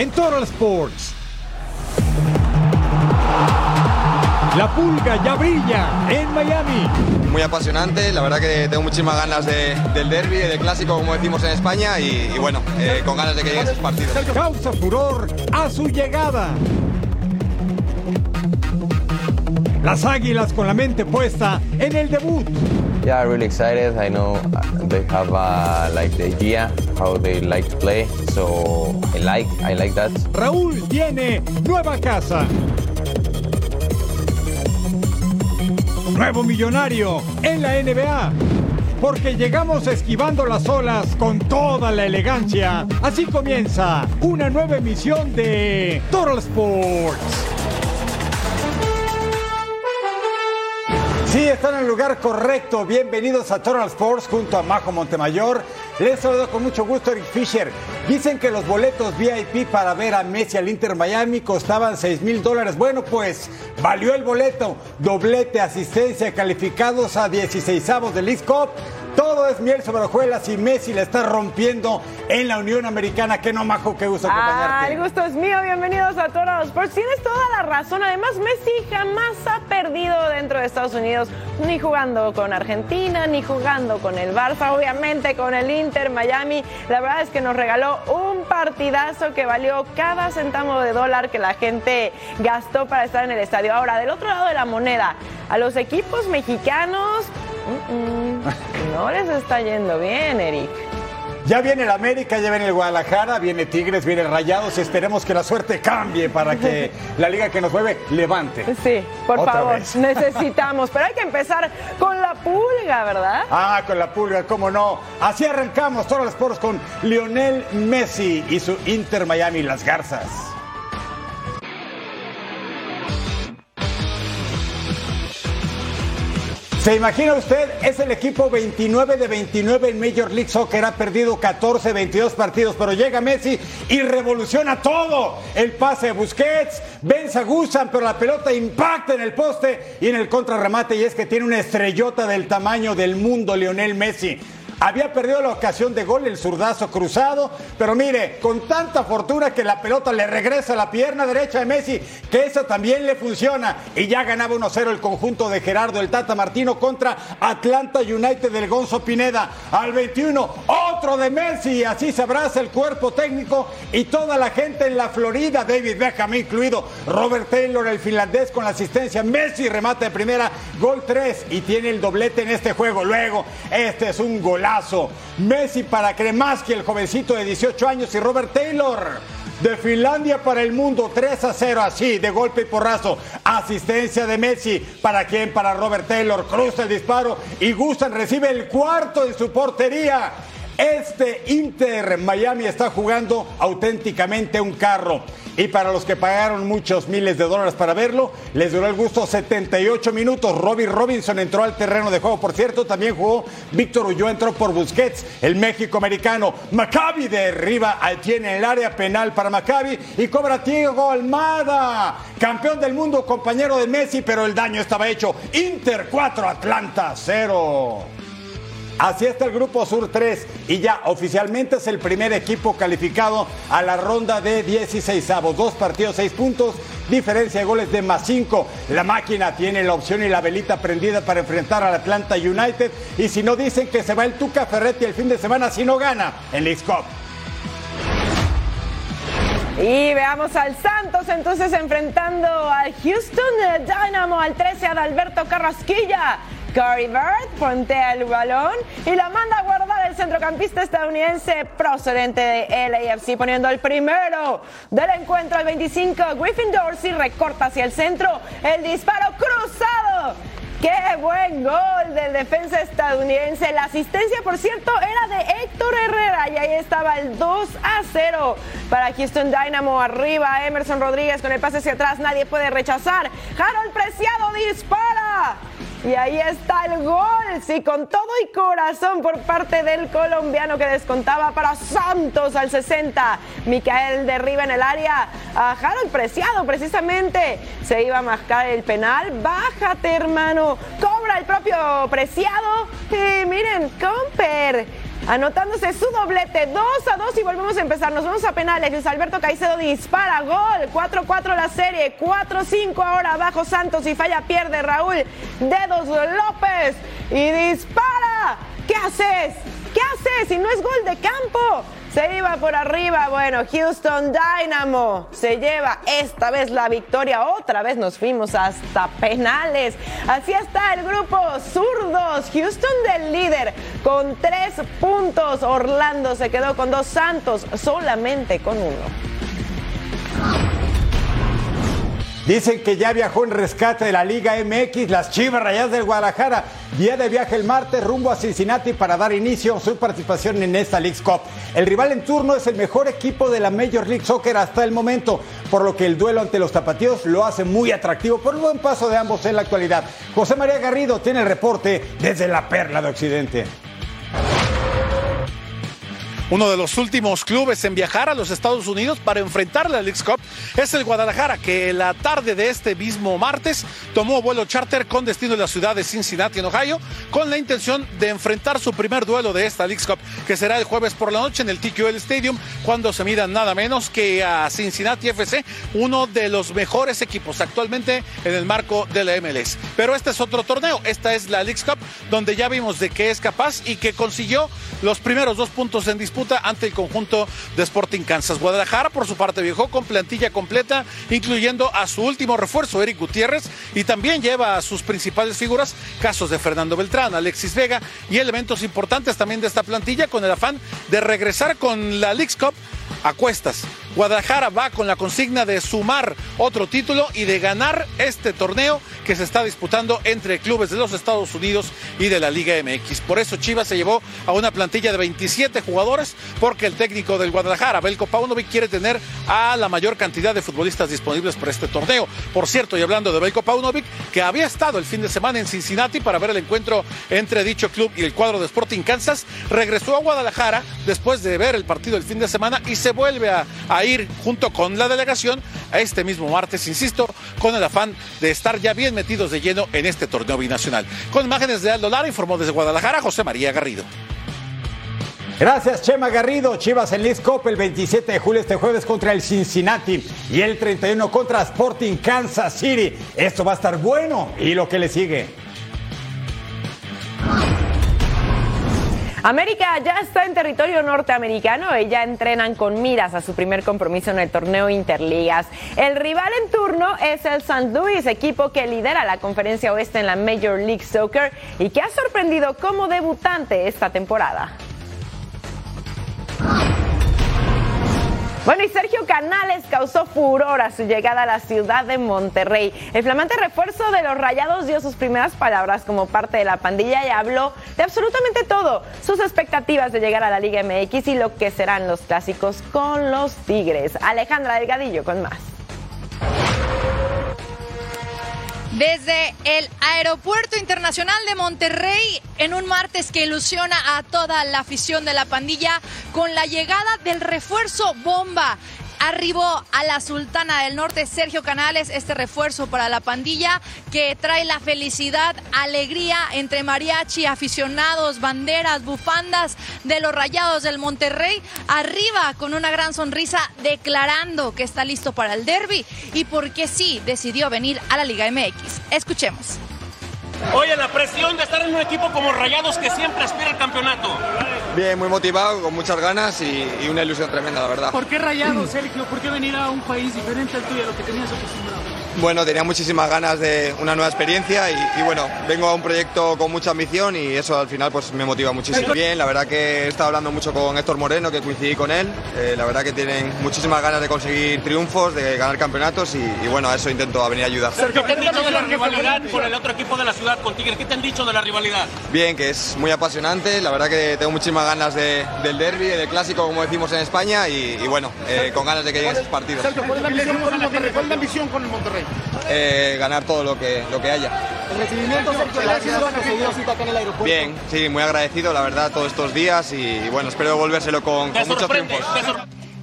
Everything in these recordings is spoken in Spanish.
En Total Sports. La pulga ya brilla en Miami. Muy apasionante, la verdad que tengo muchísimas ganas de- del derby, del clásico como decimos en España y, y bueno, eh, con ganas de que lleguen esos partidos. Causa furor a su llegada. Las águilas con la mente puesta en el debut. Yeah, really excited. I know they have uh, like the idea how they like to play, so I like I like that. Raúl tiene nueva casa. Nuevo millonario en la NBA. Porque llegamos esquivando las olas con toda la elegancia. Así comienza una nueva emisión de Total Sports. Sí, están en el lugar correcto. Bienvenidos a Total Sports junto a Majo Montemayor. Les saludo con mucho gusto Eric Fisher. Dicen que los boletos VIP para ver a Messi al Inter Miami costaban 6 mil dólares. Bueno, pues valió el boleto. Doblete, asistencia, calificados a 16 avos del League Cup. Todo es miel sobre hojuelas y Messi le está rompiendo en la Unión Americana. Que no, Majo, qué gusto Ah, acompañarte. el gusto es mío. Bienvenidos a Toros Sports. Tienes toda la razón. Además, Messi jamás ha perdido dentro de Estados Unidos, ni jugando con Argentina, ni jugando con el Barça, obviamente con el Inter Miami. La verdad es que nos regaló un partidazo que valió cada centavo de dólar que la gente gastó para estar en el estadio. Ahora, del otro lado de la moneda, a los equipos mexicanos mm, mm, no les está yendo bien, Eric. Ya viene el América, ya viene el Guadalajara, viene Tigres, viene Rayados. Esperemos que la suerte cambie para que la liga que nos mueve levante. Sí, por Otra favor, vez. necesitamos. Pero hay que empezar con la pulga, ¿verdad? Ah, con la pulga, cómo no. Así arrancamos todos los sports con Lionel Messi y su Inter Miami, las Garzas. ¿Se imagina usted? Es el equipo 29 de 29 en Major League Soccer. Ha perdido 14, 22 partidos, pero llega Messi y revoluciona todo. El pase de Busquets, vence a Gusan, pero la pelota impacta en el poste y en el contrarremate. Y es que tiene una estrellota del tamaño del mundo, Lionel Messi. Había perdido la ocasión de gol, el zurdazo cruzado, pero mire, con tanta fortuna que la pelota le regresa a la pierna derecha de Messi, que eso también le funciona. Y ya ganaba 1-0 el conjunto de Gerardo el Tata Martino contra Atlanta United del Gonzo Pineda. Al 21, otro de Messi, así se abraza el cuerpo técnico y toda la gente en la Florida, David Beckham incluido, Robert Taylor, el finlandés con la asistencia, Messi remata de primera, gol 3 y tiene el doblete en este juego. Luego, este es un golazo. Messi para Kremaski, el jovencito de 18 años, y Robert Taylor. De Finlandia para el mundo, 3 a 0, así, de golpe y porrazo. Asistencia de Messi. ¿Para quién? Para Robert Taylor. Cruza el disparo y Gustan recibe el cuarto en su portería. Este Inter Miami está jugando auténticamente un carro. Y para los que pagaron muchos miles de dólares para verlo, les duró el gusto 78 minutos. Robbie Robinson entró al terreno de juego. Por cierto, también jugó Víctor Ulloa, entró por Busquets, el México americano. Maccabi derriba al tiene el área penal para Maccabi y cobra Diego Almada. Campeón del mundo, compañero de Messi, pero el daño estaba hecho. Inter 4, Atlanta 0. Así está el Grupo Sur 3 y ya oficialmente es el primer equipo calificado a la ronda de 16 avos. Dos partidos, seis puntos, diferencia de goles de más 5. La máquina tiene la opción y la velita prendida para enfrentar al Atlanta United. Y si no dicen que se va el Tuca Ferretti el fin de semana si no gana en League Cup. Y veamos al Santos entonces enfrentando al Houston Dynamo al 13 Adalberto Carrasquilla. Corey Bird pontea el balón y la manda a guardar el centrocampista estadounidense procedente de LAFC poniendo el primero del encuentro al 25. Griffin Dorsey recorta hacia el centro el disparo cruzado ¡Qué buen gol del defensa estadounidense! La asistencia, por cierto, era de Héctor Herrera y ahí estaba el 2 a 0 para Houston Dynamo. Arriba Emerson Rodríguez con el pase hacia atrás, nadie puede rechazar. Harold Preciado dispara. Y ahí está el gol, sí, con todo y corazón por parte del colombiano que descontaba para Santos al 60. Micael derriba en el área a Harold Preciado, precisamente. Se iba a marcar el penal. Bájate, hermano. Cobra el propio Preciado. Y miren, Comper anotándose su doblete, 2 a 2 y volvemos a empezar. Nos vamos a penales. Luis Alberto Caicedo dispara, gol, 4-4 la serie, 4-5 ahora abajo Santos y falla, pierde Raúl Dedos López y dispara. ¿Qué haces? ¿Qué haces? Si no es gol de campo. Se iba por arriba. Bueno, Houston Dynamo se lleva esta vez la victoria. Otra vez nos fuimos hasta penales. Así está el grupo zurdos. Houston del líder con tres puntos. Orlando se quedó con dos Santos solamente con uno. Dicen que ya viajó en rescate de la Liga MX, las Chivas Rayadas del Guadalajara. Día de viaje el martes rumbo a Cincinnati para dar inicio a su participación en esta League Cup. El rival en turno es el mejor equipo de la Major League Soccer hasta el momento, por lo que el duelo ante los tapatíos lo hace muy atractivo por el buen paso de ambos en la actualidad. José María Garrido tiene el reporte desde la Perla de Occidente. Uno de los últimos clubes en viajar a los Estados Unidos para enfrentar la League Cup es el Guadalajara, que la tarde de este mismo martes tomó vuelo charter con destino en la ciudad de Cincinnati, en Ohio, con la intención de enfrentar su primer duelo de esta League Cup, que será el jueves por la noche en el TQL Stadium, cuando se midan nada menos que a Cincinnati FC, uno de los mejores equipos actualmente en el marco de la MLS. Pero este es otro torneo, esta es la League Cup, donde ya vimos de que es capaz y que consiguió los primeros dos puntos en disputa ante el conjunto de Sporting Kansas. Guadalajara, por su parte, viajó con plantilla completa, incluyendo a su último refuerzo, Eric Gutiérrez, y también lleva a sus principales figuras, casos de Fernando Beltrán, Alexis Vega y elementos importantes también de esta plantilla con el afán de regresar con la Leagues Cup a cuestas. Guadalajara va con la consigna de sumar otro título y de ganar este torneo que se está disputando entre clubes de los Estados Unidos y de la Liga MX. Por eso Chivas se llevó a una plantilla de 27 jugadores porque el técnico del Guadalajara, Belko Paunovic, quiere tener a la mayor cantidad de futbolistas disponibles para este torneo. Por cierto, y hablando de Belko Paunovic, que había estado el fin de semana en Cincinnati para ver el encuentro entre dicho club y el cuadro de Sporting Kansas, regresó a Guadalajara después de ver el partido el fin de semana y se vuelve a, a ir junto con la delegación a este mismo martes, insisto, con el afán de estar ya bien metidos de lleno en este torneo binacional. Con imágenes de Aldo Lara, informó desde Guadalajara José María Garrido. Gracias, Chema Garrido. Chivas en Leeds Cup el 27 de julio este jueves contra el Cincinnati y el 31 contra Sporting Kansas City. Esto va a estar bueno y lo que le sigue. América ya está en territorio norteamericano y ya entrenan con miras a su primer compromiso en el torneo Interligas. El rival en turno es el St. Louis, equipo que lidera la conferencia oeste en la Major League Soccer y que ha sorprendido como debutante esta temporada. Bueno, y Sergio Canales causó furor a su llegada a la ciudad de Monterrey. El flamante refuerzo de los Rayados dio sus primeras palabras como parte de la pandilla y habló de absolutamente todo, sus expectativas de llegar a la Liga MX y lo que serán los clásicos con los Tigres. Alejandra Delgadillo con más. Desde el Aeropuerto Internacional de Monterrey, en un martes que ilusiona a toda la afición de la pandilla con la llegada del refuerzo bomba. Arribó a la Sultana del Norte Sergio Canales, este refuerzo para la pandilla que trae la felicidad, alegría entre mariachi, aficionados, banderas, bufandas de los rayados del Monterrey. Arriba con una gran sonrisa declarando que está listo para el derby y porque sí decidió venir a la Liga MX. Escuchemos. Oye, la presión de estar en un equipo como Rayados que siempre aspira al campeonato. Bien, muy motivado, con muchas ganas y, y una ilusión tremenda, la verdad. ¿Por qué Rayados, Sergio? ¿Por qué venir a un país diferente al tuyo, a lo que tenías acostumbrado? Bueno, tenía muchísimas ganas de una nueva experiencia y, y, bueno, vengo a un proyecto con mucha ambición y eso al final pues me motiva muchísimo. Bien, la verdad que he estado hablando mucho con Héctor Moreno, que coincidí con él. Eh, la verdad que tienen muchísimas ganas de conseguir triunfos, de ganar campeonatos y, y bueno, a eso intento venir a ayudar. ¿Qué te han dicho de la rivalidad con el otro equipo de la ciudad, con Tigres? ¿Qué te han dicho de la rivalidad? Bien, que es muy apasionante, la verdad que tengo muchísimas ganas de, del derby, del clásico como decimos en España y, y bueno, eh, con ganas de que lleguen esos partidos. ¿cuál es la ambición con el Monterrey? Eh, ganar todo lo que, lo que haya. El recibimiento, Sergio, gracias. cita acá en el aeropuerto. Bien, sí, muy agradecido, la verdad, todos estos días y, y bueno, espero devolvérselo con, con muchos triunfos.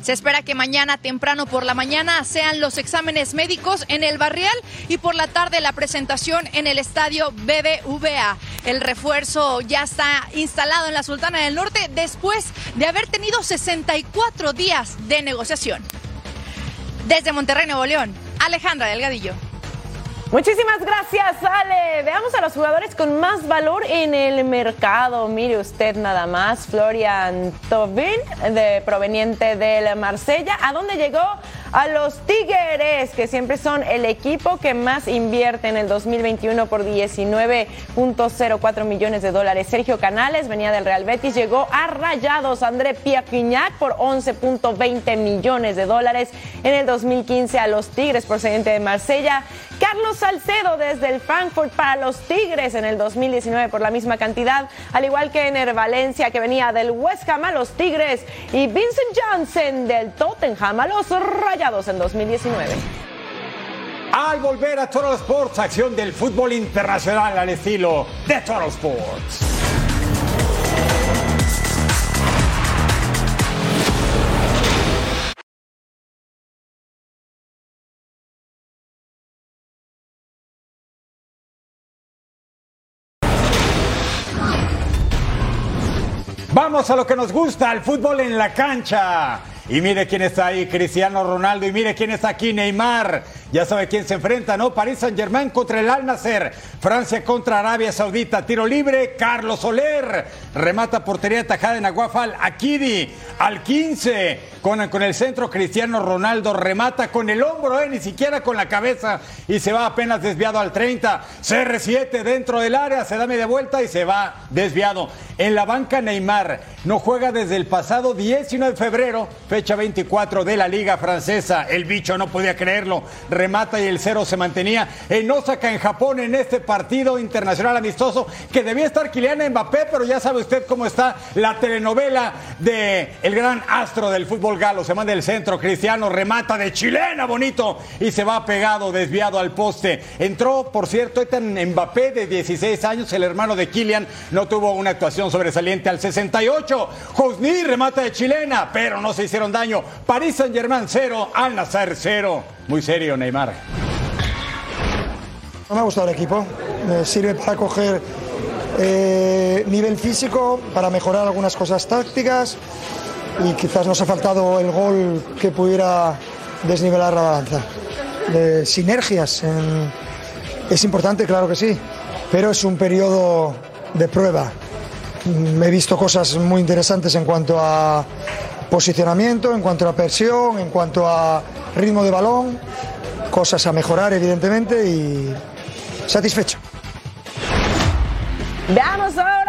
Se espera que mañana temprano por la mañana sean los exámenes médicos en el Barrial y por la tarde la presentación en el estadio BBVA. El refuerzo ya está instalado en la Sultana del Norte después de haber tenido 64 días de negociación. Desde Monterrey, Nuevo León, Alejandra Delgadillo. Muchísimas gracias, Ale. Veamos a los jugadores con más valor en el mercado. Mire usted nada más, Florian Tobin, de, proveniente del Marsella. ¿A dónde llegó? A los Tigres, que siempre son el equipo que más invierte en el 2021 por 19.04 millones de dólares. Sergio Canales venía del Real Betis, llegó a Rayados. André Piaquiñac por 11.20 millones de dólares en el 2015 a los Tigres procedente de Marsella. Carlos Salcedo desde el Frankfurt para los Tigres en el 2019 por la misma cantidad, al igual que Ener Valencia que venía del West Ham a los Tigres y Vincent Johnson del Tottenham a los Rayados en 2019. Al volver a Total Sports, acción del fútbol internacional al estilo de Total Sports. Vamos a lo que nos gusta, el fútbol en la cancha. Y mire quién está ahí, Cristiano Ronaldo. Y mire quién está aquí, Neymar. Ya sabe quién se enfrenta, ¿no? París Saint Germain contra el Al Nasser. Francia contra Arabia Saudita. Tiro libre, Carlos Soler. Remata portería tajada en Aguafal. Akidi al 15. Con, con el centro, Cristiano Ronaldo remata con el hombro, ¿eh? ni siquiera con la cabeza. Y se va apenas desviado al 30. CR7 dentro del área, se da media vuelta y se va desviado. En la banca, Neymar no juega desde el pasado 19 de febrero, fecha 24 de la Liga Francesa. El bicho no podía creerlo. Remata y el cero se mantenía en Osaka, en Japón, en este partido internacional amistoso que debía estar Kylian Mbappé, pero ya sabe usted cómo está la telenovela de el gran astro del fútbol galo. Se manda el centro, Cristiano remata de chilena, bonito, y se va pegado, desviado al poste. Entró, por cierto, Ethan Mbappé de 16 años, el hermano de Kylian, no tuvo una actuación sobresaliente al 68. Josni remata de chilena, pero no se hicieron daño. París Saint Germain 0, Al Nassr 0. Muy serio, Neymar. No me ha gustado el equipo. Me sirve para coger eh, nivel físico, para mejorar algunas cosas tácticas y quizás nos ha faltado el gol que pudiera desnivelar la balanza. Sinergias es importante, claro que sí, pero es un periodo de prueba. Mm, He visto cosas muy interesantes en cuanto a posicionamiento, en cuanto a presión, en cuanto a ritmo de balón, cosas a mejorar evidentemente y satisfecho. Veamos ahora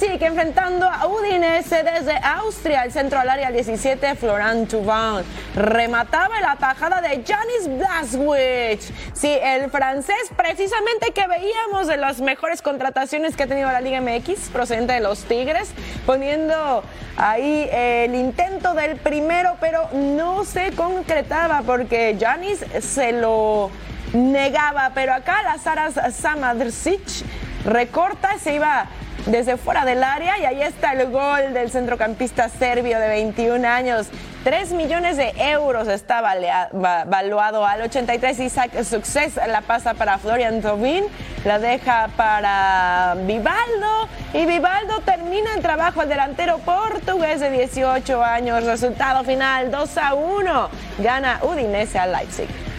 Leipzig enfrentando a Udinese desde Austria. El centro al área 17, Florent Thauvin. Remataba la tajada de Janis Blaswich. Sí, el francés precisamente que veíamos de las mejores contrataciones que ha tenido la Liga MX, procedente de los Tigres, poniendo ahí el intento del primero, pero no se concretaba porque Janis se lo negaba. Pero acá las aras Samadrsic recorta, se iba desde fuera del área y ahí está el gol del centrocampista serbio de 21 años. 3 millones de euros está valuado al 83 Isaac Success, la pasa para Florian Tobin, la deja para Vivaldo y Vivaldo termina el trabajo el delantero portugués de 18 años. Resultado final 2 a 1, gana Udinese al Leipzig.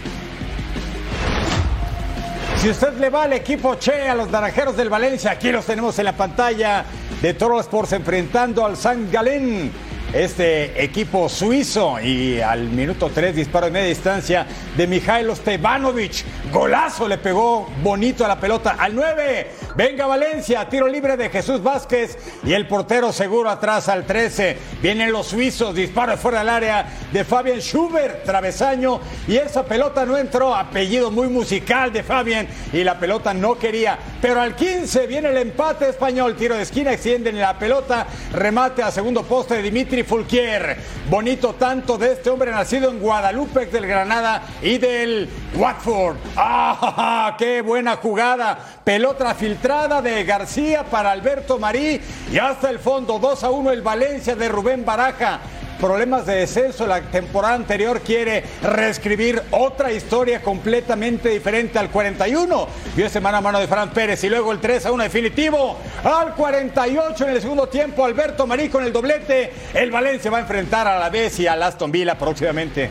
Si usted le va al equipo Che, a los naranjeros del Valencia, aquí los tenemos en la pantalla de Toro Sports enfrentando al San Galén. Este equipo suizo. Y al minuto 3, disparo de media distancia de Mijailo Stevanovic. Golazo le pegó bonito a la pelota. Al 9, venga Valencia, tiro libre de Jesús Vázquez. Y el portero seguro atrás al 13. Vienen los suizos, disparo fuera del área de Fabian Schubert, travesaño. Y esa pelota no entró. Apellido muy musical de Fabian. Y la pelota no quería. Pero al 15 viene el empate español. Tiro de esquina, extienden la pelota. Remate a segundo poste de Dimitri Fulquier. Bonito tanto de este hombre nacido en Guadalupe del Granada y del Watford. ¡Ah! ¡Qué buena jugada! Pelota filtrada de García para Alberto Marí. Y hasta el fondo, 2 a 1 el Valencia de Rubén Baraja problemas de descenso. La temporada anterior quiere reescribir otra historia completamente diferente al 41. Vio ese mano a mano de Fran Pérez y luego el 3 a 1 definitivo. Al 48 en el segundo tiempo, Alberto Marí con el doblete. El Valencia va a enfrentar a la vez y al Aston Villa próximamente.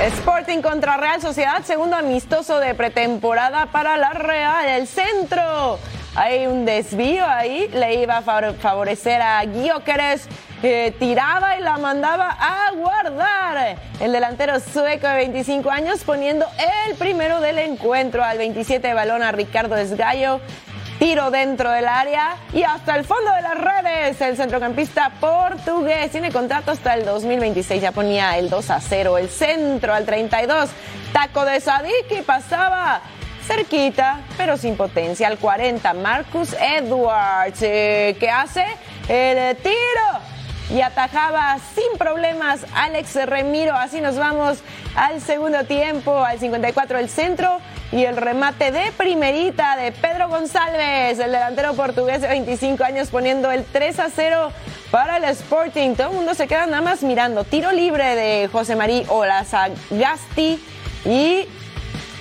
Sporting contra Real Sociedad, segundo amistoso de pretemporada para la Real. El centro. Hay un desvío ahí, le iba a favorecer a Guioqueres que tiraba y la mandaba a guardar. El delantero sueco de 25 años poniendo el primero del encuentro al 27 de balón a Ricardo Esgallo. Tiro dentro del área y hasta el fondo de las redes. El centrocampista portugués tiene contrato hasta el 2026. Ya ponía el 2 a 0. El centro al 32. Taco de Sadik y pasaba cerquita, pero sin potencia. Al 40, Marcus Edwards. Eh, ¿Qué hace? El tiro y atajaba sin problemas Alex Remiro. Así nos vamos al segundo tiempo, al 54 el centro y el remate de primerita de Pedro González, el delantero portugués de 25 años poniendo el 3 a 0 para el Sporting. Todo el mundo se queda nada más mirando. Tiro libre de José María Olazagasti y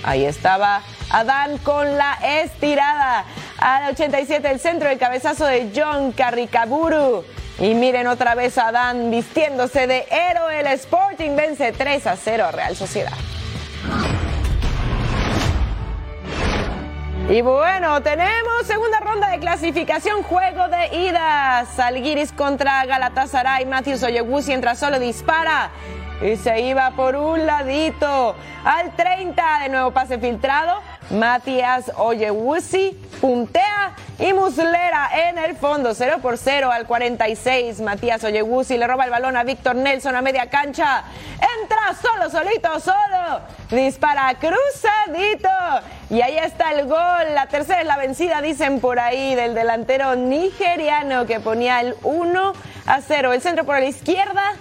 ahí estaba Adán con la estirada. Al 87 el centro, el cabezazo de John Carricaburu. Y miren otra vez a Dan vistiéndose de héroe. El Sporting vence 3 a 0 a Real Sociedad. Y bueno, tenemos segunda ronda de clasificación, juego de ida. Salguiris contra Galatasaray. Matthews Oyewusi entra solo, dispara. Y se iba por un ladito. Al 30, de nuevo pase filtrado. Matías Oyewusi puntea y Muslera en el fondo, 0 por 0 al 46. Matías Oyewusi le roba el balón a Víctor Nelson a media cancha. Entra solo, solito, solo. Dispara cruzadito. Y ahí está el gol. La tercera es la vencida, dicen por ahí, del delantero nigeriano que ponía el 1 a 0. El centro por la izquierda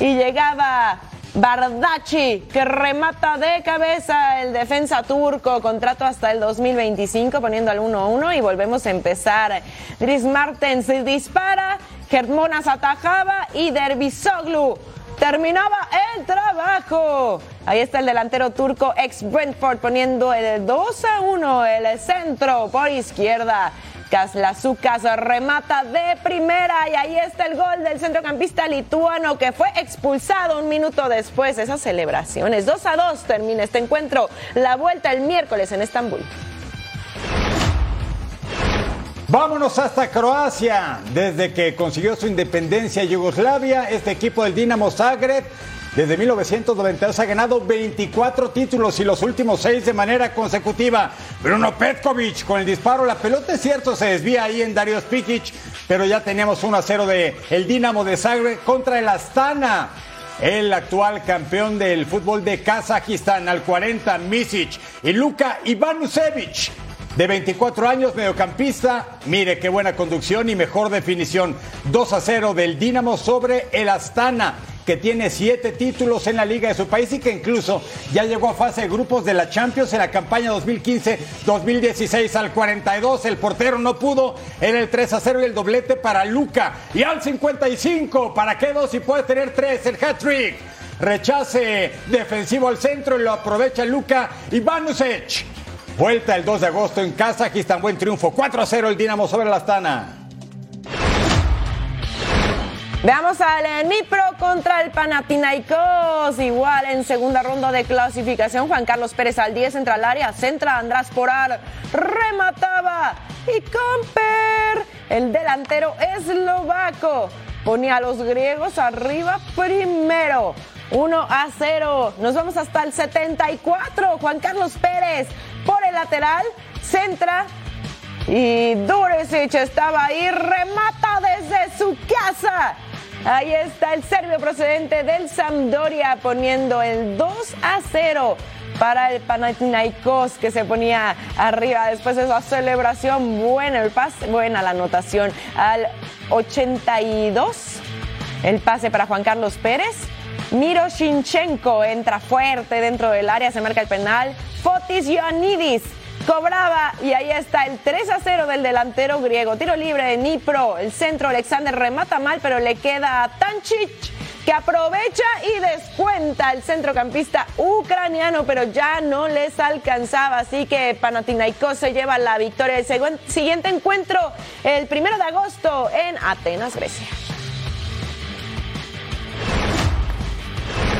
y llegaba Bardachi, que remata de cabeza el defensa turco, contrato hasta el 2025, poniendo al 1-1 y volvemos a empezar. Dries Martens dispara, Germonas atajaba y Derbisoglu terminaba el trabajo. Ahí está el delantero turco ex Brentford poniendo el 2 1, el centro por izquierda. Kaslazukas remata de primera y ahí está el gol del centrocampista lituano que fue expulsado un minuto después de esas celebraciones. 2 a 2 termina este encuentro. La vuelta el miércoles en Estambul. Vámonos hasta Croacia. Desde que consiguió su independencia Yugoslavia, este equipo del Dinamo Zagreb desde 1992 ha ganado 24 títulos y los últimos seis de manera consecutiva. Bruno Petkovic con el disparo, la pelota es cierto, se desvía ahí en Dario Spikic, pero ya teníamos 1 a 0 de el Dinamo de Zagreb contra el Astana. El actual campeón del fútbol de Kazajistán al 40, Misic y Luka Ivanusevic de 24 años, mediocampista. Mire qué buena conducción y mejor definición. 2 a 0 del Dinamo sobre el Astana que tiene siete títulos en la liga de su país y que incluso ya llegó a fase de grupos de la Champions en la campaña 2015-2016 al 42. El portero no pudo en el 3 a 0 y el doblete para Luca. Y al 55, ¿para qué dos si puede tener tres? El hat-trick. Rechace defensivo al centro y lo aprovecha Luca Ivanusic. Vuelta el 2 de agosto en casa. Está buen triunfo. 4 a 0 el Dinamo sobre la Astana. Veamos al Nipro contra el Panathinaikos. Igual en segunda ronda de clasificación, Juan Carlos Pérez al 10 entra al área, centra András Porar, remataba y Comper, el delantero eslovaco, ponía a los griegos arriba primero. 1 a 0. Nos vamos hasta el 74. Juan Carlos Pérez por el lateral, centra y Duricic estaba ahí, remata desde su casa. Ahí está el serbio procedente del Sampdoria poniendo el 2 a 0 para el Panathinaikos que se ponía arriba después de esa celebración. Buena el pase, buena la anotación al 82. El pase para Juan Carlos Pérez. Miro Shinchenko entra fuerte dentro del área, se marca el penal. Fotis Ioannidis cobraba y ahí está el 3 a 0 del delantero griego. Tiro libre de Nipro. El centro Alexander remata mal, pero le queda a Tancic que aprovecha y descuenta el centrocampista ucraniano, pero ya no les alcanzaba. Así que Panathinaikos se lleva la victoria. El siguiente encuentro, el primero de agosto en Atenas, Grecia.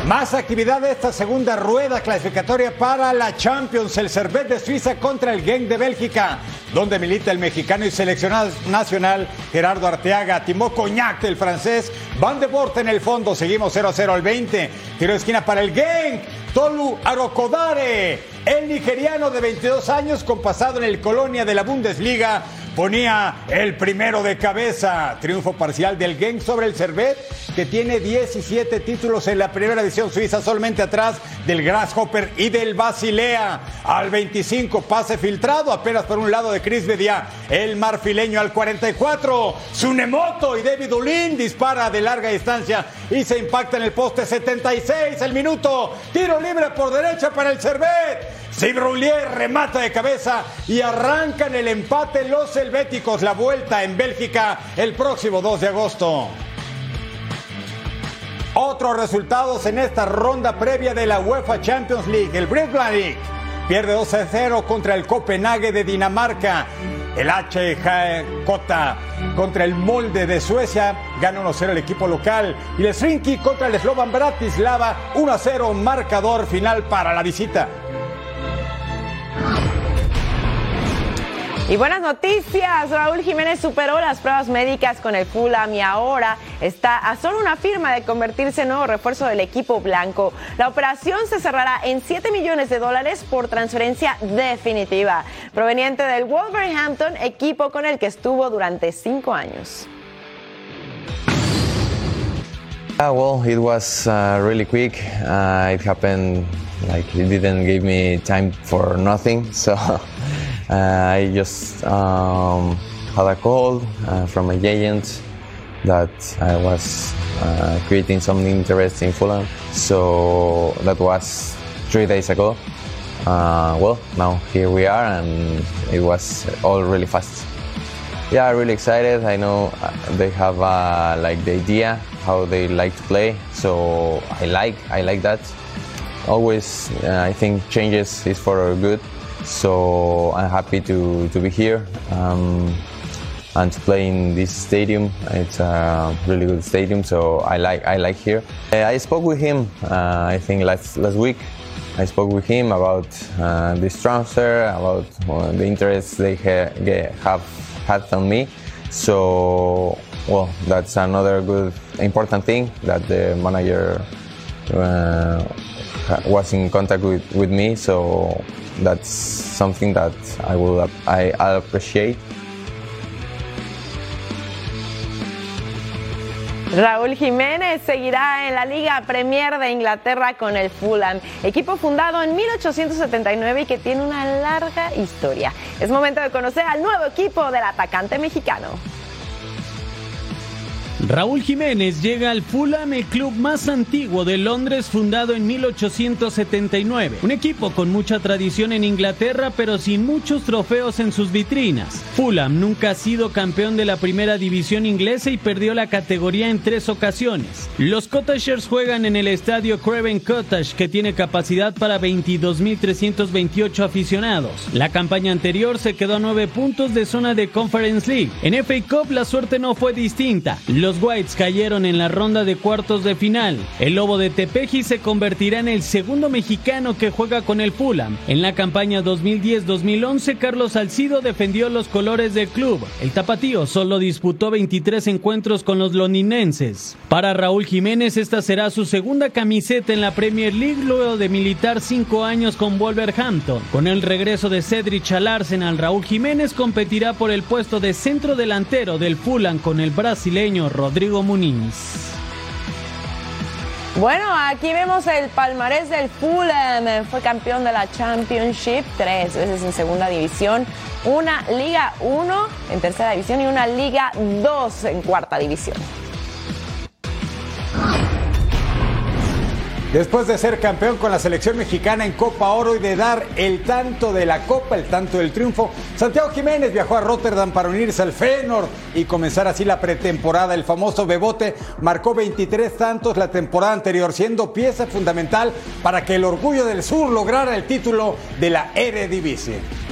Más actividad de esta segunda rueda clasificatoria para la Champions. El Servet de Suiza contra el Genk de Bélgica, donde milita el mexicano y seleccionado nacional Gerardo Arteaga. Timó Coñac, el francés. Van de Bort en el fondo. Seguimos 0-0 al 20. Tiro de esquina para el Genk. Tolu Arokodare, el nigeriano de 22 años con pasado en el Colonia de la Bundesliga ponía el primero de cabeza. Triunfo parcial del Genk sobre el Servet, que tiene 17 títulos en la primera división suiza, solamente atrás del Grasshopper y del Basilea. Al 25, pase filtrado, apenas por un lado de Chris Bedia. El marfileño al 44. Sunemoto y David Ulin dispara de larga distancia y se impacta en el poste 76. El minuto. Tiro libre por derecha para el Servet. Sibroulier remata de cabeza y arrancan el empate los helvéticos. La vuelta en Bélgica el próximo 2 de agosto. Otros resultados en esta ronda previa de la UEFA Champions League. El League pierde 2 a 0 contra el Copenhague de Dinamarca. El HJK contra el Molde de Suecia gana 1-0 el equipo local. Y el Srinky contra el Slovan Bratislava 1-0 marcador final para la visita. Y buenas noticias, Raúl Jiménez superó las pruebas médicas con el Fulham y ahora está a solo una firma de convertirse en nuevo refuerzo del equipo blanco. La operación se cerrará en 7 millones de dólares por transferencia definitiva, proveniente del Wolverhampton, equipo con el que estuvo durante cinco años. Uh, well, it was uh, really quick. Uh, it happened like it didn't give me time for nothing, so. Uh, I just um, had a call uh, from a agent that I was uh, creating some interest in Fulham. So that was three days ago. Uh, well, now here we are, and it was all really fast. Yeah, really excited. I know uh, they have uh, like the idea how they like to play, so I like I like that. Always, I think changes is for our good. So I'm happy to, to be here um, and to play in this stadium. It's a really good stadium, so I like I like here. Uh, I spoke with him. Uh, I think last last week. I spoke with him about uh, this transfer, about uh, the interest they ha have had on me. So, well, that's another good, important thing that the manager uh, was in contact with, with me. So that's something that I will I, appreciate. Raúl Jiménez seguirá en la Liga Premier de Inglaterra con el Fulham, equipo fundado en 1879 y que tiene una larga historia. Es momento de conocer al nuevo equipo del atacante mexicano. Raúl Jiménez llega al Fulham, el club más antiguo de Londres, fundado en 1879. Un equipo con mucha tradición en Inglaterra, pero sin muchos trofeos en sus vitrinas. Fulham nunca ha sido campeón de la primera división inglesa y perdió la categoría en tres ocasiones. Los Cottagers juegan en el estadio Craven Cottage, que tiene capacidad para 22.328 aficionados. La campaña anterior se quedó a nueve puntos de zona de Conference League. En FA Cup la suerte no fue distinta los Whites cayeron en la ronda de cuartos de final. El Lobo de Tepeji se convertirá en el segundo mexicano que juega con el Fulham. En la campaña 2010-2011, Carlos Salcido defendió los colores del club. El tapatío solo disputó 23 encuentros con los loninenses. Para Raúl Jiménez, esta será su segunda camiseta en la Premier League luego de militar cinco años con Wolverhampton. Con el regreso de Cedric al Arsenal, Raúl Jiménez competirá por el puesto de centro delantero del Fulham con el brasileño Rodrigo Muniz. Bueno, aquí vemos el palmarés del Fulham. Fue campeón de la Championship tres veces en segunda división, una Liga 1 en tercera división y una Liga 2 en cuarta división. Después de ser campeón con la selección mexicana en Copa Oro y de dar el tanto de la Copa, el tanto del triunfo, Santiago Jiménez viajó a Rotterdam para unirse al Feyenoord y comenzar así la pretemporada. El famoso Bebote marcó 23 tantos la temporada anterior, siendo pieza fundamental para que el Orgullo del Sur lograra el título de la Eredivisie.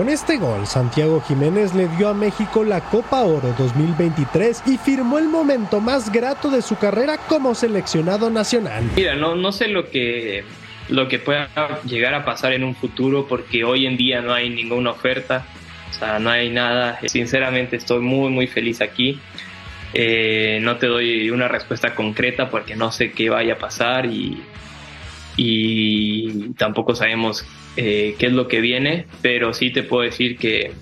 Con este gol, Santiago Jiménez le dio a México la Copa Oro 2023 y firmó el momento más grato de su carrera como seleccionado nacional. Mira, no, no sé lo que, lo que pueda llegar a pasar en un futuro porque hoy en día no hay ninguna oferta, o sea, no hay nada. Sinceramente estoy muy, muy feliz aquí. Eh, no te doy una respuesta concreta porque no sé qué vaya a pasar y, y tampoco sabemos eh, qué es lo que viene, pero sí te puedo decir que,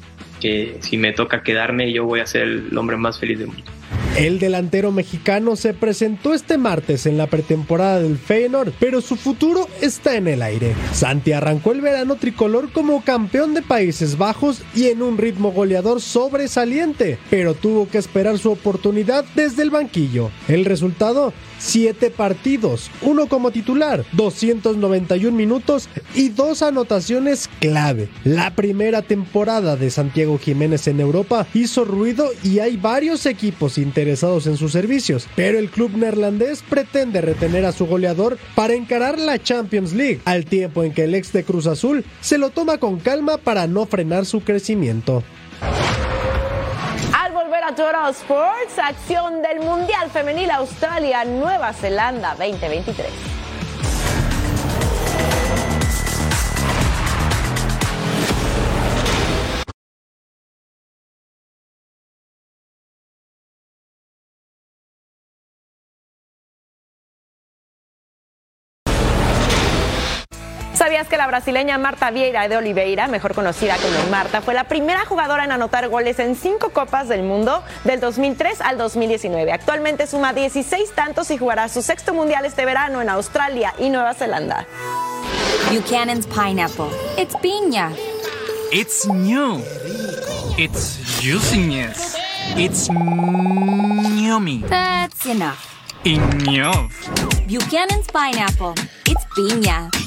que si me toca quedarme yo voy a ser el hombre más feliz del mundo. El delantero mexicano se presentó este martes en la pretemporada del Feyenoord, pero su futuro está en el aire. Santi arrancó el verano tricolor como campeón de Países Bajos y en un ritmo goleador sobresaliente, pero tuvo que esperar su oportunidad desde el banquillo. El resultado, 7 partidos, uno como titular, 291 minutos y dos anotaciones clave. La primera temporada de Santiago Jiménez en Europa hizo ruido y hay varios equipos interesados en sus servicios, pero el club neerlandés pretende retener a su goleador para encarar la Champions League, al tiempo en que el ex de Cruz Azul se lo toma con calma para no frenar su crecimiento. Al volver a Total Sports, acción del Mundial Femenil Australia-Nueva Zelanda 2023. ¿Sabías que la brasileña Marta Vieira de Oliveira, mejor conocida como Marta, fue la primera jugadora en anotar goles en cinco Copas del Mundo del 2003 al 2019? Actualmente suma 16 tantos y jugará su sexto mundial este verano en Australia y Nueva Zelanda. Buchanan's Pineapple. It's piña. It's new. It's juiciness. It's yummy. That's enough. Enough. Buchanan's Pineapple. It's piña.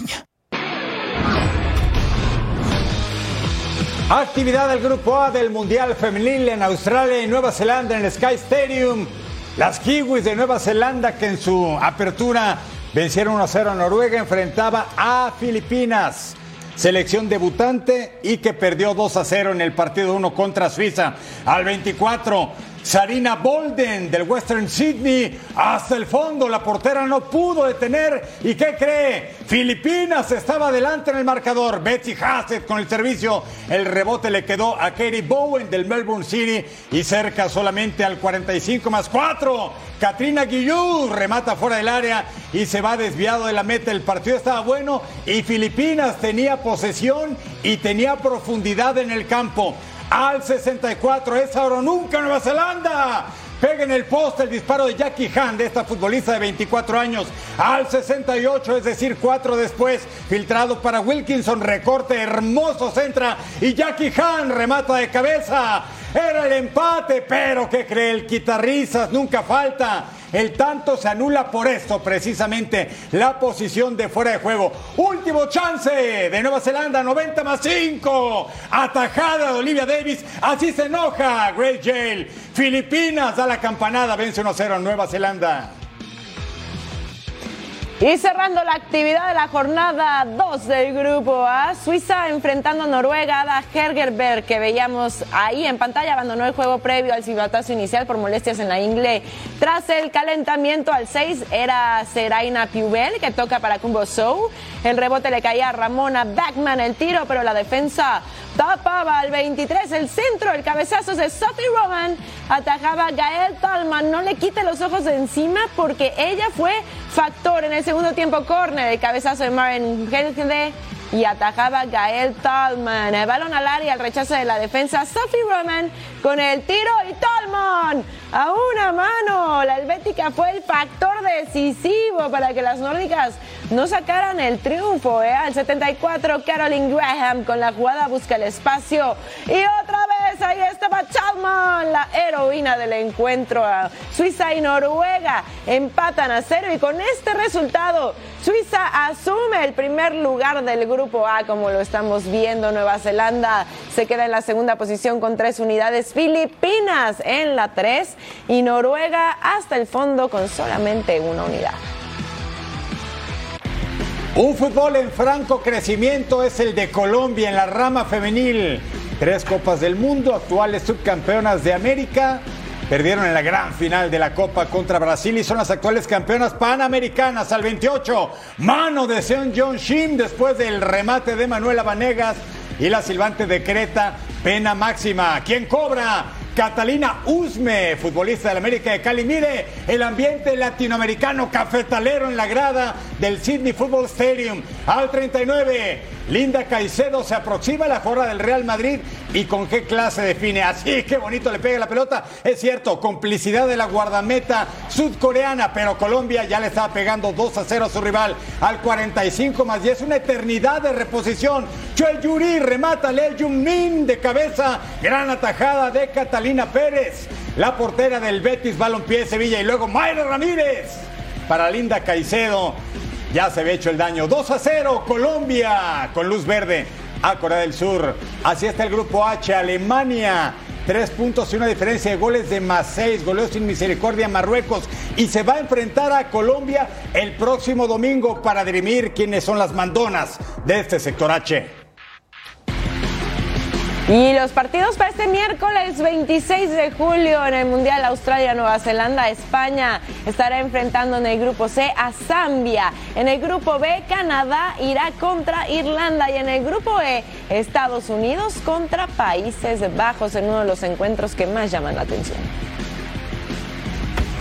Actividad del Grupo A del Mundial Femenil en Australia y Nueva Zelanda en el Sky Stadium. Las Kiwis de Nueva Zelanda que en su apertura vencieron 1-0 a Noruega enfrentaba a Filipinas. Selección debutante y que perdió 2 a 0 en el partido 1 contra Suiza. Al 24, Sarina Bolden del Western Sydney hasta el fondo. La portera no pudo detener. ¿Y qué cree? Filipinas estaba adelante en el marcador. Betsy Hassett con el servicio. El rebote le quedó a Katie Bowen del Melbourne City y cerca solamente al 45 más 4. Katrina Guillou remata fuera del área y se va desviado de la meta. El partido estaba bueno y Filipinas tenía posesión y tenía profundidad en el campo al 64. Es ahora nunca Nueva Zelanda. Pega en el poste el disparo de Jackie Han, de esta futbolista de 24 años, al 68, es decir, cuatro después, filtrado para Wilkinson, recorte hermoso, centra y Jackie Han remata de cabeza. Era el empate, pero ¿qué cree? El quitarrisas nunca falta. El tanto se anula por esto, precisamente, la posición de fuera de juego. Último chance de Nueva Zelanda, 90 más 5. Atajada de Olivia Davis. Así se enoja Great Jail. Filipinas da la campanada, vence 1-0 Nueva Zelanda. Y cerrando la actividad de la jornada 2 del grupo A, Suiza enfrentando a Noruega, Ada Hergerberg, que veíamos ahí en pantalla, abandonó el juego previo al silbatazo inicial por molestias en la ingle. Tras el calentamiento al 6 era Seraina Piubel, que toca para Kumbo Sou. El rebote le caía a Ramona Backman el tiro, pero la defensa tapaba al 23 el centro, el cabezazo de Sophie Roman, atajaba Gael Talman, no le quite los ojos de encima porque ella fue factor en el segundo tiempo. Corner, el cabezazo de Maren Helgede y atajaba Gael Talman. El balón al área, el rechazo de la defensa, Sophie Roman con el tiro y Talman a una mano. La helvética fue el factor decisivo para que las nórdicas no sacaran el triunfo. ¿eh? Al 74, Caroline Graham con la jugada busca el espacio. Y otra vez ahí estaba Chalman, la heroína del encuentro. Suiza y Noruega empatan a cero y con este resultado Suiza asume el primer lugar del grupo A, como lo estamos viendo. Nueva Zelanda se queda en la segunda posición con tres unidades. Filipinas en la tres y Noruega hasta el fondo con solamente una unidad. Un fútbol en franco crecimiento es el de Colombia en la rama femenil. Tres Copas del Mundo, actuales subcampeonas de América, perdieron en la gran final de la Copa contra Brasil y son las actuales campeonas panamericanas al 28. Mano de Sean John Shim después del remate de Manuela Vanegas y la silbante decreta pena máxima. ¿Quién cobra? Catalina Usme, futbolista del América de Cali. Mire el ambiente latinoamericano cafetalero en la grada del Sydney Football Stadium. Al 39, Linda Caicedo se aproxima a la jorra del Real Madrid y con qué clase define. Así, qué bonito le pega la pelota. Es cierto, complicidad de la guardameta sudcoreana, pero Colombia ya le estaba pegando 2 a 0 a su rival al 45 más 10. Una eternidad de reposición. Chue Yuri remata Jung Min de cabeza. Gran atajada de Catalina Pérez. La portera del Betis Balompié Sevilla y luego Mayra Ramírez para Linda Caicedo. Ya se había hecho el daño. 2 a 0 Colombia con luz verde a Corea del Sur. Así está el grupo H, Alemania. Tres puntos y una diferencia de goles de más seis. Goleó sin misericordia Marruecos. Y se va a enfrentar a Colombia el próximo domingo para dirimir quiénes son las mandonas de este sector H. Y los partidos para este miércoles 26 de julio en el Mundial Australia, Nueva Zelanda, España estará enfrentando en el grupo C a Zambia. En el grupo B, Canadá irá contra Irlanda. Y en el grupo E, Estados Unidos contra Países Bajos en uno de los encuentros que más llaman la atención.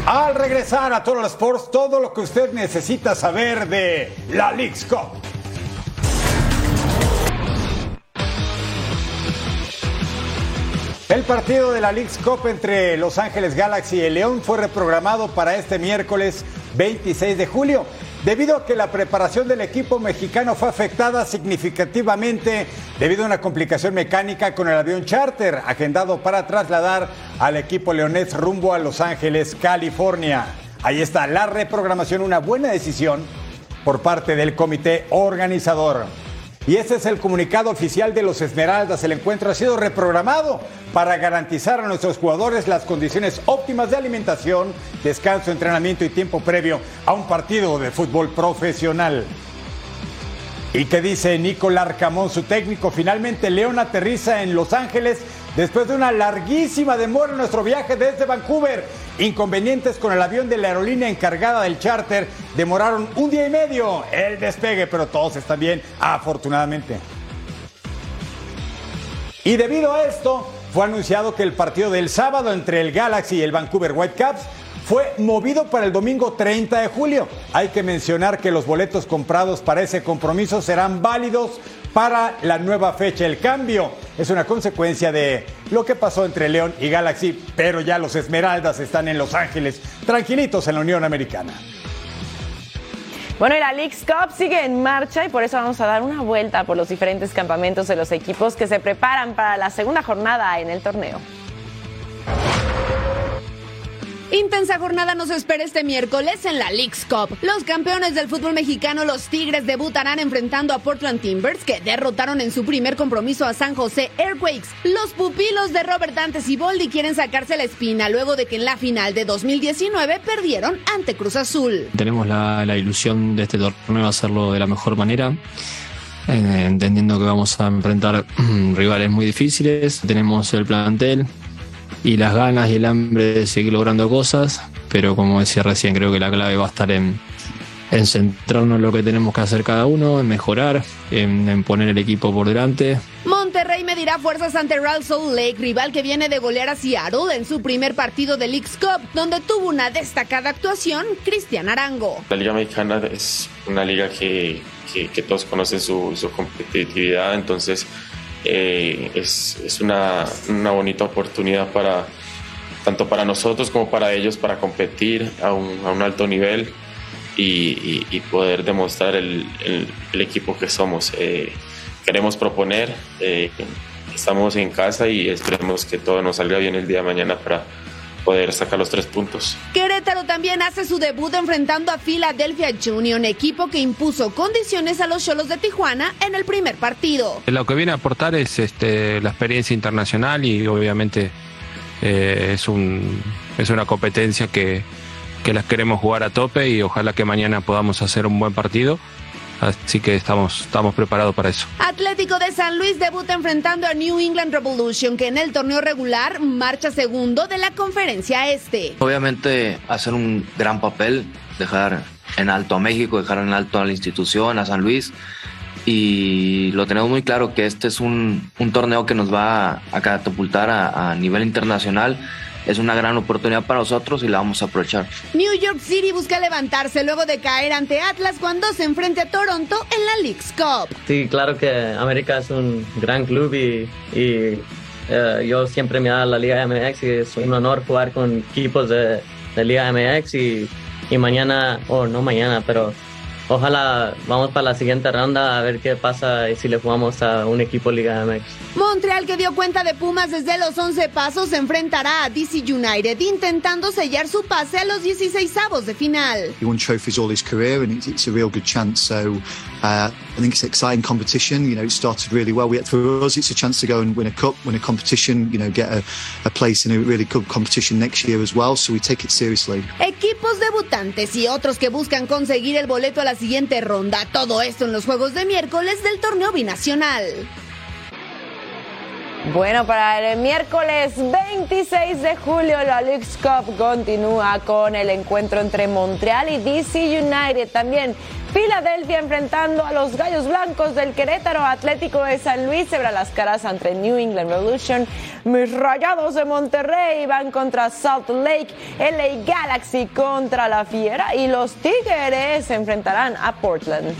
Al regresar a Total Sports, todo lo que usted necesita saber de la League's Cup. El partido de la League's Cup entre Los Ángeles Galaxy y el León fue reprogramado para este miércoles 26 de julio, debido a que la preparación del equipo mexicano fue afectada significativamente debido a una complicación mecánica con el avión charter agendado para trasladar al equipo leonés rumbo a Los Ángeles, California. Ahí está la reprogramación, una buena decisión por parte del comité organizador. Y ese es el comunicado oficial de los Esmeraldas. El encuentro ha sido reprogramado para garantizar a nuestros jugadores las condiciones óptimas de alimentación, descanso, entrenamiento y tiempo previo a un partido de fútbol profesional. ¿Y qué dice Nicolás Arcamón, su técnico? Finalmente León aterriza en Los Ángeles después de una larguísima demora en nuestro viaje desde Vancouver. Inconvenientes con el avión de la aerolínea encargada del charter demoraron un día y medio el despegue, pero todos están bien, afortunadamente. Y debido a esto, fue anunciado que el partido del sábado entre el Galaxy y el Vancouver Whitecaps fue movido para el domingo 30 de julio. Hay que mencionar que los boletos comprados para ese compromiso serán válidos para la nueva fecha. El cambio es una consecuencia de lo que pasó entre León y Galaxy, pero ya los Esmeraldas están en Los Ángeles, tranquilitos en la Unión Americana. Bueno, y la League's Cup sigue en marcha y por eso vamos a dar una vuelta por los diferentes campamentos de los equipos que se preparan para la segunda jornada en el torneo. Intensa jornada nos espera este miércoles en la League's Cup. Los campeones del fútbol mexicano, los Tigres, debutarán enfrentando a Portland Timbers, que derrotaron en su primer compromiso a San José Airquakes. Los pupilos de Robert Dantes y Boldi quieren sacarse la espina luego de que en la final de 2019 perdieron ante Cruz Azul. Tenemos la, la ilusión de este torneo hacerlo de la mejor manera. eh, Entendiendo que vamos a enfrentar rivales muy difíciles, tenemos el plantel, y las ganas y el hambre de seguir logrando cosas, pero como decía recién, creo que la clave va a estar en, en centrarnos en lo que tenemos que hacer cada uno, en mejorar, en, en poner el equipo por delante. Monterrey medirá fuerzas ante Real Salt Lake, rival que viene de golear a Seattle en su primer partido de League's Cup, donde tuvo una destacada actuación Cristian Arango. La Liga Mexicana es una liga que, que, que todos conocen su, su competitividad, entonces eh, es, es una, una, bonita oportunidad para tanto para nosotros como para ellos para competir a un, a un alto nivel y, y, y poder demostrar el, el, el, equipo que somos. Eh, queremos proponer, eh, estamos en casa y esperemos que todo nos salga bien el día de mañana para poder sacar los tres puntos. Querétaro también hace su debut enfrentando a Philadelphia Union, equipo que impuso condiciones a los Cholos de Tijuana en el primer partido. Lo que viene a aportar es este, la experiencia internacional y obviamente eh, es, un, es una competencia que, que las queremos jugar a tope y ojalá que mañana podamos hacer un buen partido. Así que estamos, estamos preparados para eso. Atlético de San Luis debuta enfrentando a New England Revolution, que en el torneo regular marcha segundo de la conferencia este. Obviamente hacer un gran papel, dejar en alto a México, dejar en alto a la institución, a San Luis. Y lo tenemos muy claro que este es un, un torneo que nos va a catapultar a, a nivel internacional es una gran oportunidad para nosotros y la vamos a aprovechar. New York City busca levantarse luego de caer ante Atlas cuando se enfrente a Toronto en la League's Cup. Sí, claro que América es un gran club y, y uh, yo siempre me da la Liga MX y es un honor jugar con equipos de, de Liga MX y, y mañana, o oh, no mañana, pero ojalá vamos para la siguiente ronda a ver qué pasa y si le jugamos a un equipo Liga MX. Montreal, que dio cuenta de Pumas desde los 11 pasos, se enfrentará a DC United intentando sellar su pase a los 16 avos de final. He won trophies all his career and it's, it's a real good chance. So uh, I think it's exciting competition. You know, it started really well. We, for us, it's a chance to go and win a cup, win a competition. You know, get a, a place in a really good competition next year as well. So we take it seriously. Equipos debutantes y otros que buscan conseguir el boleto a la siguiente ronda. Todo esto en los juegos de miércoles del torneo binacional. Bueno, para el miércoles 26 de julio la League's Cup continúa con el encuentro entre Montreal y DC United. También Filadelfia enfrentando a los Gallos Blancos del Querétaro. Atlético de San Luis se verá las caras ante New England Revolution. Mis Rayados de Monterrey van contra Salt Lake. LA Galaxy contra la Fiera. Y los Tigres se enfrentarán a Portland.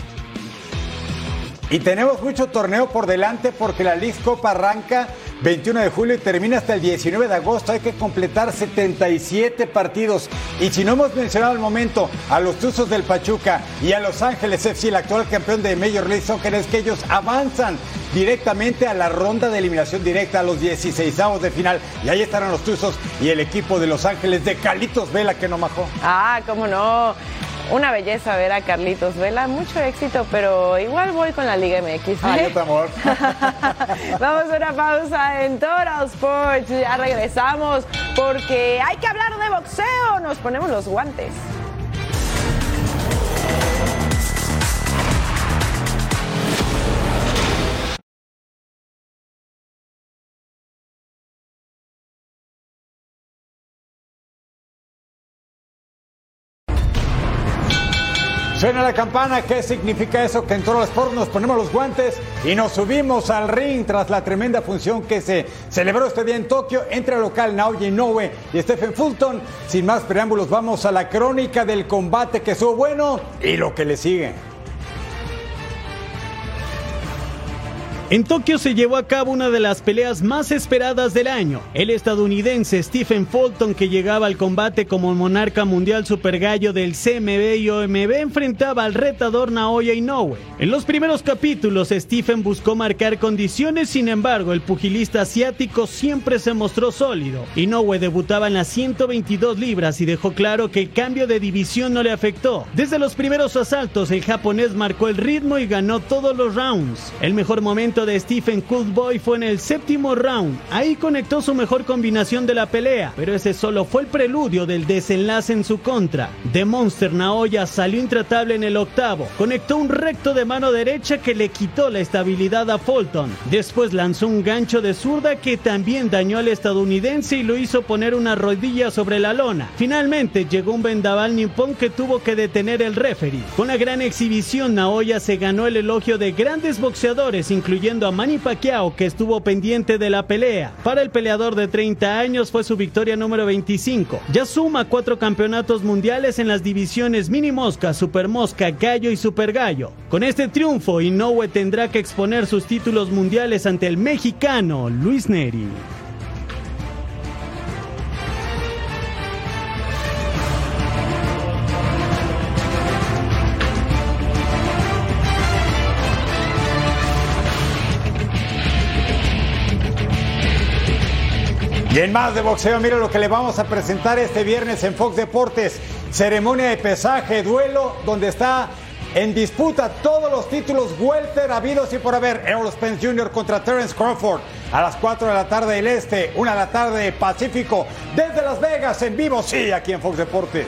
Y tenemos mucho torneo por delante porque la League Cup arranca 21 de julio y termina hasta el 19 de agosto. Hay que completar 77 partidos. Y si no hemos mencionado al momento a los Tuzos del Pachuca y a Los Ángeles FC, el actual campeón de Major League Soccer, es que ellos avanzan directamente a la ronda de eliminación directa a los 16 avos de final. Y ahí estarán los Tuzos y el equipo de Los Ángeles de Carlitos Vela que no majó. Ah, cómo no. Una belleza ver a Carlitos Vela, mucho éxito, pero igual voy con la Liga MX. ¿eh? Ay, tu amor. Vamos a una pausa en Total Sports. Ya regresamos porque hay que hablar de boxeo. Nos ponemos los guantes. Suena la campana, ¿qué significa eso? Que en Total Sport nos ponemos los guantes y nos subimos al ring tras la tremenda función que se celebró este día en Tokio entre el local Naoya Inoue y Stephen Fulton. Sin más preámbulos, vamos a la crónica del combate que estuvo bueno y lo que le sigue. En Tokio se llevó a cabo una de las peleas más esperadas del año. El estadounidense Stephen Fulton, que llegaba al combate como monarca mundial super gallo del CMB y OMB, enfrentaba al retador Naoya Inoue. En los primeros capítulos, Stephen buscó marcar condiciones, sin embargo, el pugilista asiático siempre se mostró sólido. Inoue debutaba en las 122 libras y dejó claro que el cambio de división no le afectó. Desde los primeros asaltos, el japonés marcó el ritmo y ganó todos los rounds. El mejor momento de Stephen Coolboy fue en el séptimo round. Ahí conectó su mejor combinación de la pelea, pero ese solo fue el preludio del desenlace en su contra. The Monster Naoya salió intratable en el octavo. Conectó un recto de mano derecha que le quitó la estabilidad a Fulton. Después lanzó un gancho de zurda que también dañó al estadounidense y lo hizo poner una rodilla sobre la lona. Finalmente llegó un vendaval nipón que tuvo que detener el referee. Con la gran exhibición, Naoya se ganó el elogio de grandes boxeadores, incluyendo a Manny Pacquiao, que estuvo pendiente de la pelea. Para el peleador de 30 años fue su victoria número 25. Ya suma cuatro campeonatos mundiales en las divisiones mini mosca, super mosca, gallo y super gallo. Con este triunfo, Inoue tendrá que exponer sus títulos mundiales ante el mexicano Luis Neri. Y en más de boxeo, mire lo que le vamos a presentar este viernes en Fox Deportes. Ceremonia de pesaje, duelo, donde está en disputa todos los títulos welter habidos y por haber. Errol Spence Jr. contra Terence Crawford a las 4 de la tarde del Este, 1 de la tarde Pacífico, desde Las Vegas, en vivo, sí, aquí en Fox Deportes.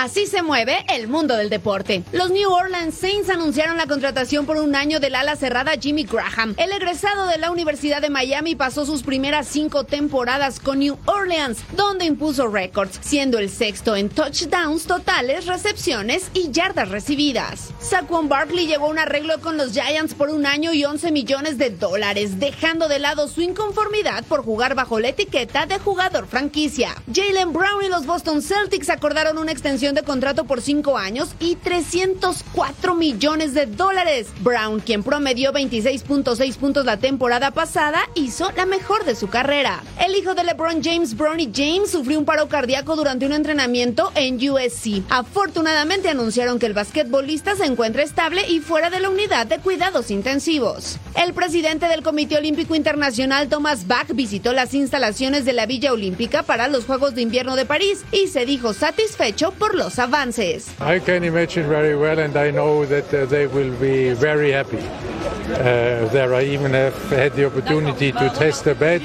Así se mueve el mundo del deporte. Los New Orleans Saints anunciaron la contratación por un año del ala cerrada Jimmy Graham. El egresado de la Universidad de Miami pasó sus primeras cinco temporadas con New Orleans, donde impuso récords, siendo el sexto en touchdowns totales, recepciones y yardas recibidas. Saquon Barkley llegó a un arreglo con los Giants por un año y 11 millones de dólares, dejando de lado su inconformidad por jugar bajo la etiqueta de jugador franquicia. Jalen Brown y los Boston Celtics acordaron una extensión de contrato por cinco años y 304 millones de dólares. Brown, quien promedió 26.6 puntos la temporada pasada, hizo la mejor de su carrera. El hijo de LeBron James, Bronny James, sufrió un paro cardíaco durante un entrenamiento en USC. Afortunadamente anunciaron que el basquetbolista se encuentra estable y fuera de la unidad de cuidados intensivos. El presidente del Comité Olímpico Internacional, Thomas Bach, visitó las instalaciones de la Villa Olímpica para los Juegos de Invierno de París y se dijo satisfecho por los avances. I can imagine very well, and I know that uh, they will be very happy. Uh, there, I even have had the opportunity to test the bed,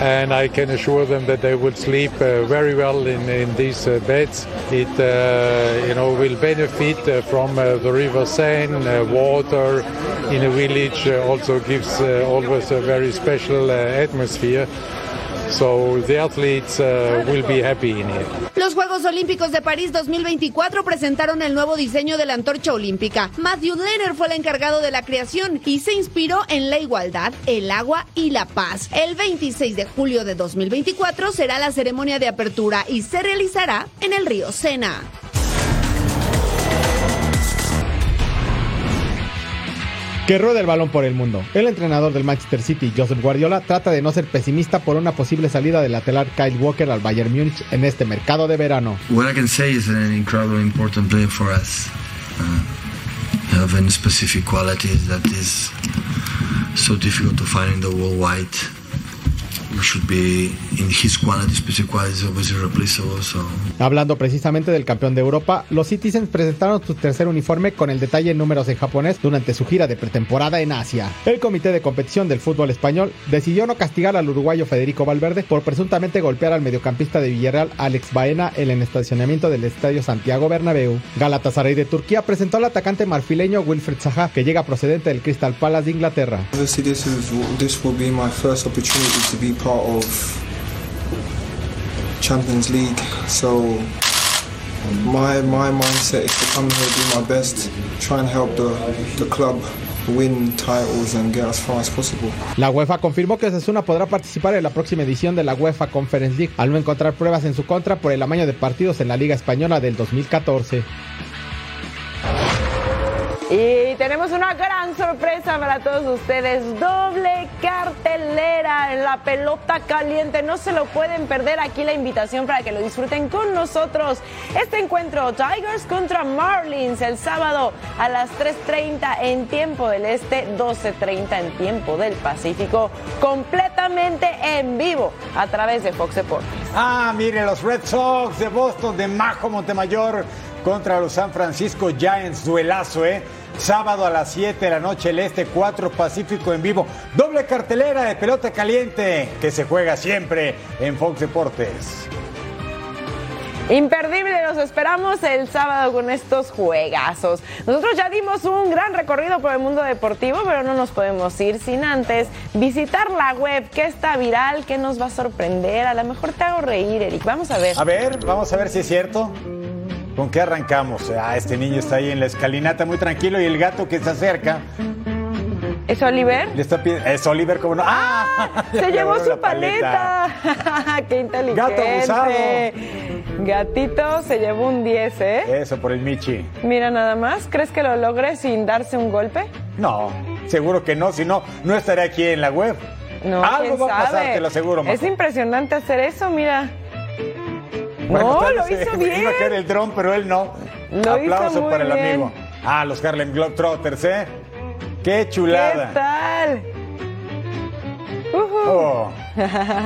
and I can assure them that they will sleep uh, very well in, these beds. It, uh, you know, will benefit from the river Seine, water in a village. Also gives always a very special atmosphere. So the athletes uh, will be happy in here. Los Juegos Olímpicos de París 2024 presentaron el nuevo diseño de la antorcha olímpica. Matthew Lenner fue el encargado de la creación y se inspiró en la igualdad, el agua y la paz. El 26 de julio de 2024 será la ceremonia de apertura y se realizará en el río Sena. Que rueda el balón por el mundo. El entrenador del Manchester City, Joseph Guardiola, trata de no ser pesimista por una posible salida del lateral Kyle Walker al Bayern Múnich en este mercado de verano. What I can say is an incredibly important player for us. Uh, having specific qualities that is so difficult to find in the worldwide. Hablando precisamente del campeón de Europa, los Citizens presentaron su tercer uniforme con el detalle en números en japonés durante su gira de pretemporada en Asia. El comité de competición del fútbol español decidió no castigar al uruguayo Federico Valverde por presuntamente golpear al mediocampista de Villarreal Alex Baena en el estacionamiento del estadio Santiago Bernabéu. Galatasaray de Turquía presentó al atacante marfileño Wilfred Zaha, que llega procedente del Crystal Palace de Inglaterra. Part of Champions League. So my mindset is to come here, do my best, try and help the. La UEFA confirmó que Osasuna podrá participar en la próxima edición de la UEFA Conference League al no encontrar pruebas en su contra por el amaño de partidos en la Liga Española del 2014. Y tenemos una gran sorpresa para todos ustedes. Doble cartelera en la pelota caliente. No se lo pueden perder aquí la invitación para que lo disfruten con nosotros. Este encuentro, Tigers contra Marlins, el sábado a las 3.30 en tiempo del Este, 12.30 en tiempo del Pacífico, completamente en vivo a través de Fox Deportes. Ah, mire, los Red Sox de Boston, de Majo Montemayor contra los San Francisco Giants, duelazo, ¿eh? Sábado a las 7 de la noche, el Este 4 Pacífico en vivo. Doble cartelera de pelota caliente que se juega siempre en Fox Deportes. Imperdible, los esperamos el sábado con estos juegazos. Nosotros ya dimos un gran recorrido por el mundo deportivo, pero no nos podemos ir sin antes visitar la web que está viral, que nos va a sorprender. A lo mejor te hago reír, Eric. Vamos a ver. A ver, vamos a ver si es cierto. ¿Con qué arrancamos? Ah, este niño está ahí en la escalinata muy tranquilo y el gato que se acerca. ¿Es Oliver? Le está es Oliver, como no. ¡Ah! Se llevó su paleta. ¡Qué inteligente! Gato abusado. Gatito se llevó un 10, ¿eh? Eso por el Michi. Mira nada más. ¿Crees que lo logre sin darse un golpe? No, seguro que no, si no, no estaré aquí en la web. No, Algo va a pasar, te lo aseguro, Majo. Es impresionante hacer eso, mira. Bueno, no, tal lo hizo eh, bien. Iba a caer el dron, pero él no. Lo Aplauso hizo para el amigo. Ah, los Harlem Globetrotters, ¿eh? ¡Qué chulada! ¿Qué tal? Oh,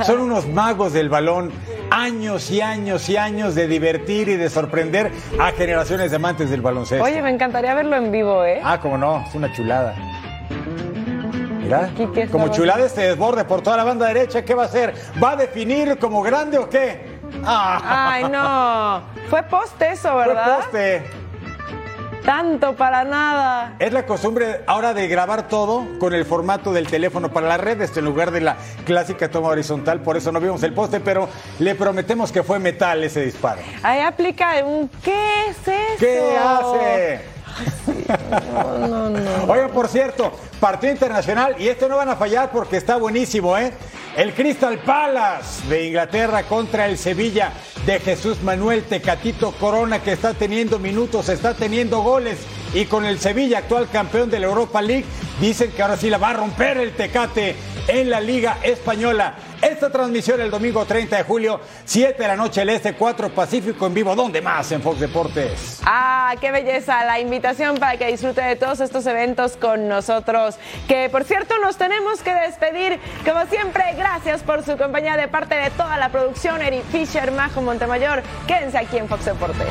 son unos magos del balón. Años y años y años de divertir y de sorprender a generaciones de amantes del baloncesto. Oye, me encantaría verlo en vivo, ¿eh? Ah, como no, es una chulada. Mira, como chulada este desborde por toda la banda derecha, ¿qué va a hacer? ¿Va a definir como grande o qué? Ay, no. Fue poste eso, fue ¿verdad? poste. Tanto para nada. Es la costumbre ahora de grabar todo con el formato del teléfono para la red, este, en lugar de la clásica toma horizontal, por eso no vimos el poste, pero le prometemos que fue metal ese disparo. Ahí aplica un ¿qué es eso? ¿Qué hace? Oigan, por cierto, partido internacional y este no van a fallar porque está buenísimo, ¿eh? El Crystal Palace de Inglaterra contra el Sevilla de Jesús Manuel Tecatito Corona que está teniendo minutos, está teniendo goles y con el Sevilla, actual campeón de la Europa League, dicen que ahora sí la va a romper el Tecate en la Liga Española. Esta transmisión el domingo 30 de julio, 7 de la noche el Este, 4 Pacífico en vivo. ¿Dónde más? En Fox Deportes. Ah, qué belleza la invitación para que disfrute de todos estos eventos con nosotros. Que por cierto nos tenemos que despedir. Como siempre, gracias por su compañía de parte de toda la producción. Eric Fisher, Majo Montemayor. Quédense aquí en Fox Deportes.